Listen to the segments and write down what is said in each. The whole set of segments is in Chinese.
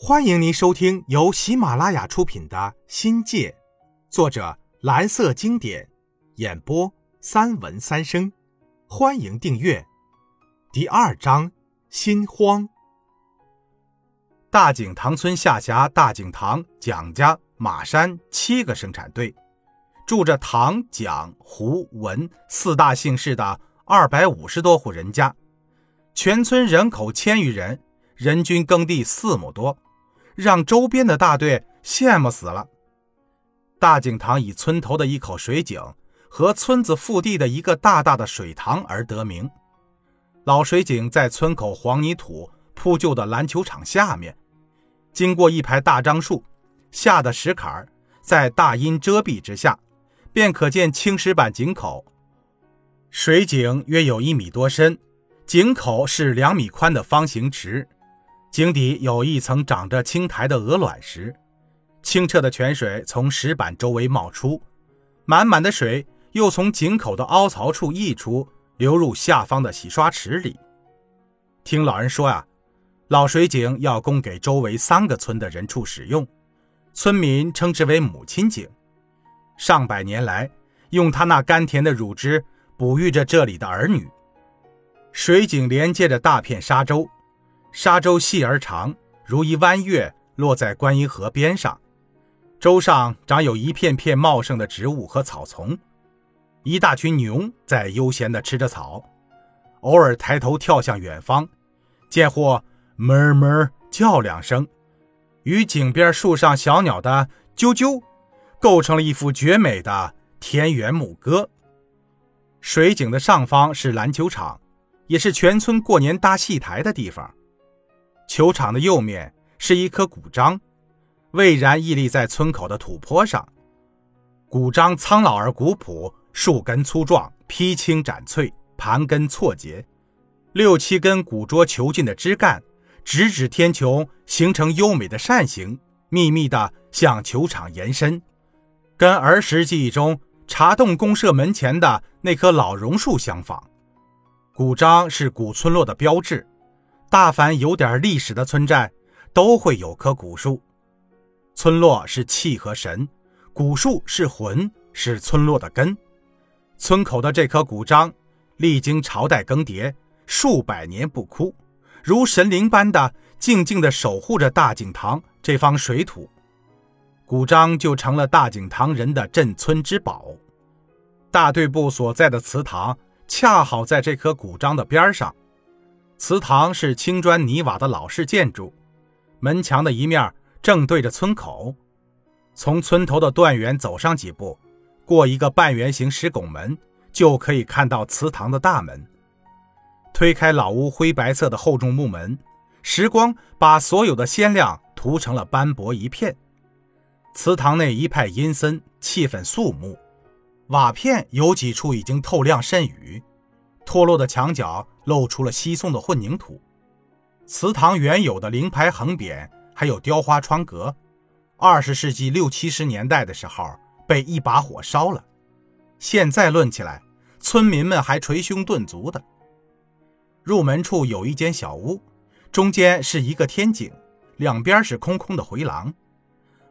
欢迎您收听由喜马拉雅出品的《新界》，作者蓝色经典，演播三文三生。欢迎订阅。第二章：心慌。大井塘村下辖大井塘、蒋家、马山七个生产队，住着唐、蒋、胡、文四大姓氏的二百五十多户人家，全村人口千余人，人均耕地四亩多。让周边的大队羡慕死了。大井塘以村头的一口水井和村子腹地的一个大大的水塘而得名。老水井在村口黄泥土铺就的篮球场下面，经过一排大樟树下的石坎儿，在大阴遮蔽之下，便可见青石板井口。水井约有一米多深，井口是两米宽的方形池。井底有一层长着青苔的鹅卵石，清澈的泉水从石板周围冒出，满满的水又从井口的凹槽处溢出，流入下方的洗刷池里。听老人说呀，老水井要供给周围三个村的人畜使用，村民称之为母亲井。上百年来，用它那甘甜的乳汁哺育着这里的儿女。水井连接着大片沙洲。沙洲细而长，如一弯月，落在观音河边上。洲上长有一片片茂盛的植物和草丛，一大群牛在悠闲地吃着草，偶尔抬头跳向远方，见或哞哞叫两声，与井边树上小鸟的啾啾，构成了一幅绝美的田园牧歌。水井的上方是篮球场，也是全村过年搭戏台的地方。球场的右面是一棵古樟，巍然屹立在村口的土坡上。古樟苍老而古朴，树根粗壮，披青斩翠，盘根错节。六七根古拙遒劲的枝干直指天穹，形成优美的扇形，密密地向球场延伸，跟儿时记忆中茶洞公社门前的那棵老榕树相仿。古樟是古村落的标志。大凡有点历史的村寨，都会有棵古树。村落是气和神，古树是魂，是村落的根。村口的这棵古樟，历经朝代更迭，数百年不枯，如神灵般的静静地守护着大井塘这方水土。古樟就成了大井塘人的镇村之宝。大队部所在的祠堂，恰好在这棵古樟的边上。祠堂是青砖泥瓦的老式建筑，门墙的一面正对着村口。从村头的断垣走上几步，过一个半圆形石拱门，就可以看到祠堂的大门。推开老屋灰白色的厚重木门，时光把所有的鲜亮涂成了斑驳一片。祠堂内一派阴森，气氛肃穆，瓦片有几处已经透亮渗雨。脱落的墙角露出了稀松的混凝土，祠堂原有的灵牌横匾还有雕花窗格，二十世纪六七十年代的时候被一把火烧了。现在论起来，村民们还捶胸顿足的。入门处有一间小屋，中间是一个天井，两边是空空的回廊。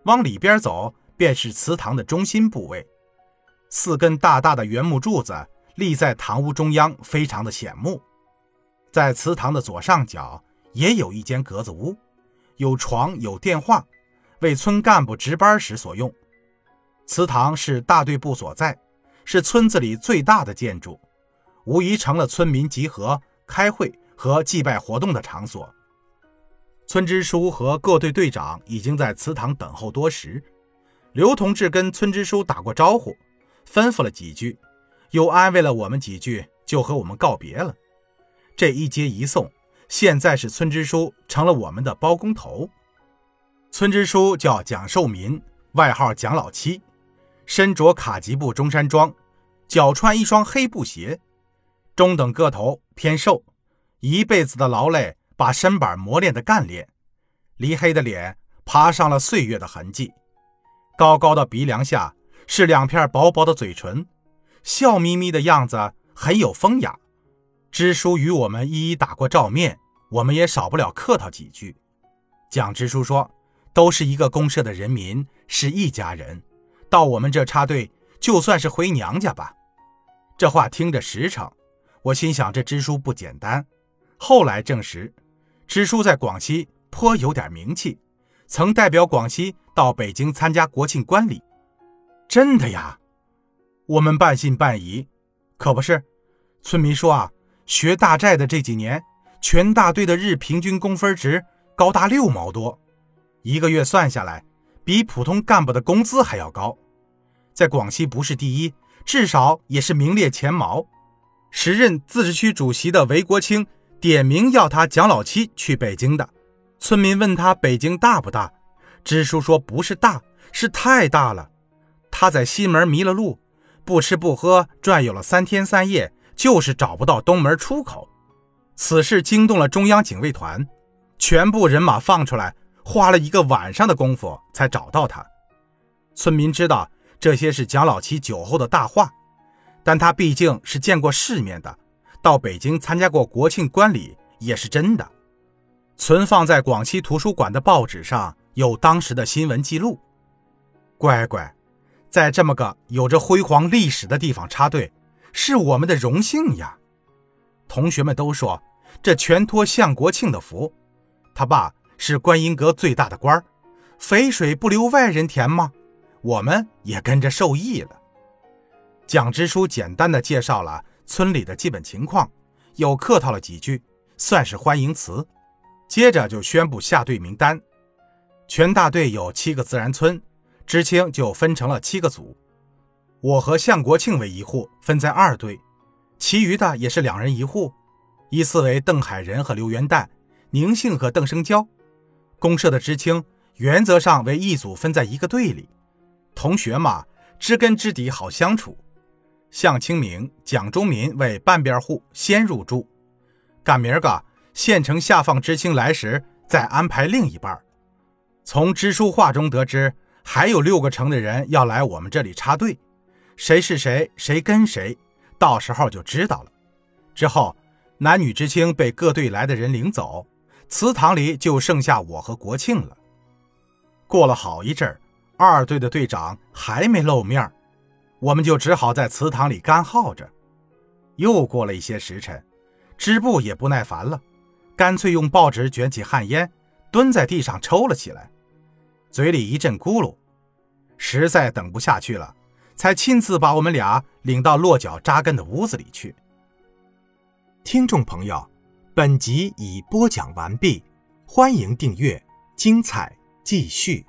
往里边走，便是祠堂的中心部位，四根大大的圆木柱子。立在堂屋中央，非常的显目。在祠堂的左上角也有一间格子屋，有床有电话，为村干部值班时所用。祠堂是大队部所在，是村子里最大的建筑，无疑成了村民集合、开会和祭拜活动的场所。村支书和各队队长已经在祠堂等候多时。刘同志跟村支书打过招呼，吩咐了几句。又安慰了我们几句，就和我们告别了。这一接一送，现在是村支书成了我们的包工头。村支书叫蒋寿民，外号蒋老七，身着卡其布中山装，脚穿一双黑布鞋，中等个头，偏瘦，一辈子的劳累把身板磨练得干练，离黑的脸爬上了岁月的痕迹，高高的鼻梁下是两片薄薄的嘴唇。笑眯眯的样子很有风雅。支书与我们一一打过照面，我们也少不了客套几句。蒋支书说：“都是一个公社的人民，是一家人，到我们这插队，就算是回娘家吧。”这话听着实诚，我心想这支书不简单。后来证实，支书在广西颇有点名气，曾代表广西到北京参加国庆观礼。真的呀？我们半信半疑。可不是，村民说啊，学大寨的这几年，全大队的日平均工分值高达六毛多，一个月算下来，比普通干部的工资还要高。在广西不是第一，至少也是名列前茅。时任自治区主席的韦国清点名要他蒋老七去北京的。村民问他北京大不大，支书说不是大，是太大了。他在西门迷了路。不吃不喝转悠了三天三夜，就是找不到东门出口。此事惊动了中央警卫团，全部人马放出来，花了一个晚上的功夫才找到他。村民知道这些是蒋老七酒后的大话，但他毕竟是见过世面的，到北京参加过国庆观礼也是真的。存放在广西图书馆的报纸上有当时的新闻记录。乖乖。在这么个有着辉煌历史的地方插队，是我们的荣幸呀！同学们都说，这全托向国庆的福。他爸是观音阁最大的官儿，肥水不流外人田吗？我们也跟着受益了。蒋支书简单的介绍了村里的基本情况，又客套了几句，算是欢迎词。接着就宣布下队名单，全大队有七个自然村。知青就分成了七个组，我和向国庆为一户，分在二队，其余的也是两人一户，依次为邓海仁和刘元旦、宁信和邓生娇。公社的知青原则上为一组，分在一个队里。同学嘛，知根知底，好相处。向清明、蒋忠民为半边户，先入住，赶明儿个县城下放知青来时，再安排另一半。从支书话中得知。还有六个城的人要来我们这里插队，谁是谁，谁跟谁，到时候就知道了。之后，男女知青被各队来的人领走，祠堂里就剩下我和国庆了。过了好一阵儿，二队的队长还没露面，我们就只好在祠堂里干耗着。又过了一些时辰，支部也不耐烦了，干脆用报纸卷起旱烟，蹲在地上抽了起来。嘴里一阵咕噜，实在等不下去了，才亲自把我们俩领到落脚扎根的屋子里去。听众朋友，本集已播讲完毕，欢迎订阅，精彩继续。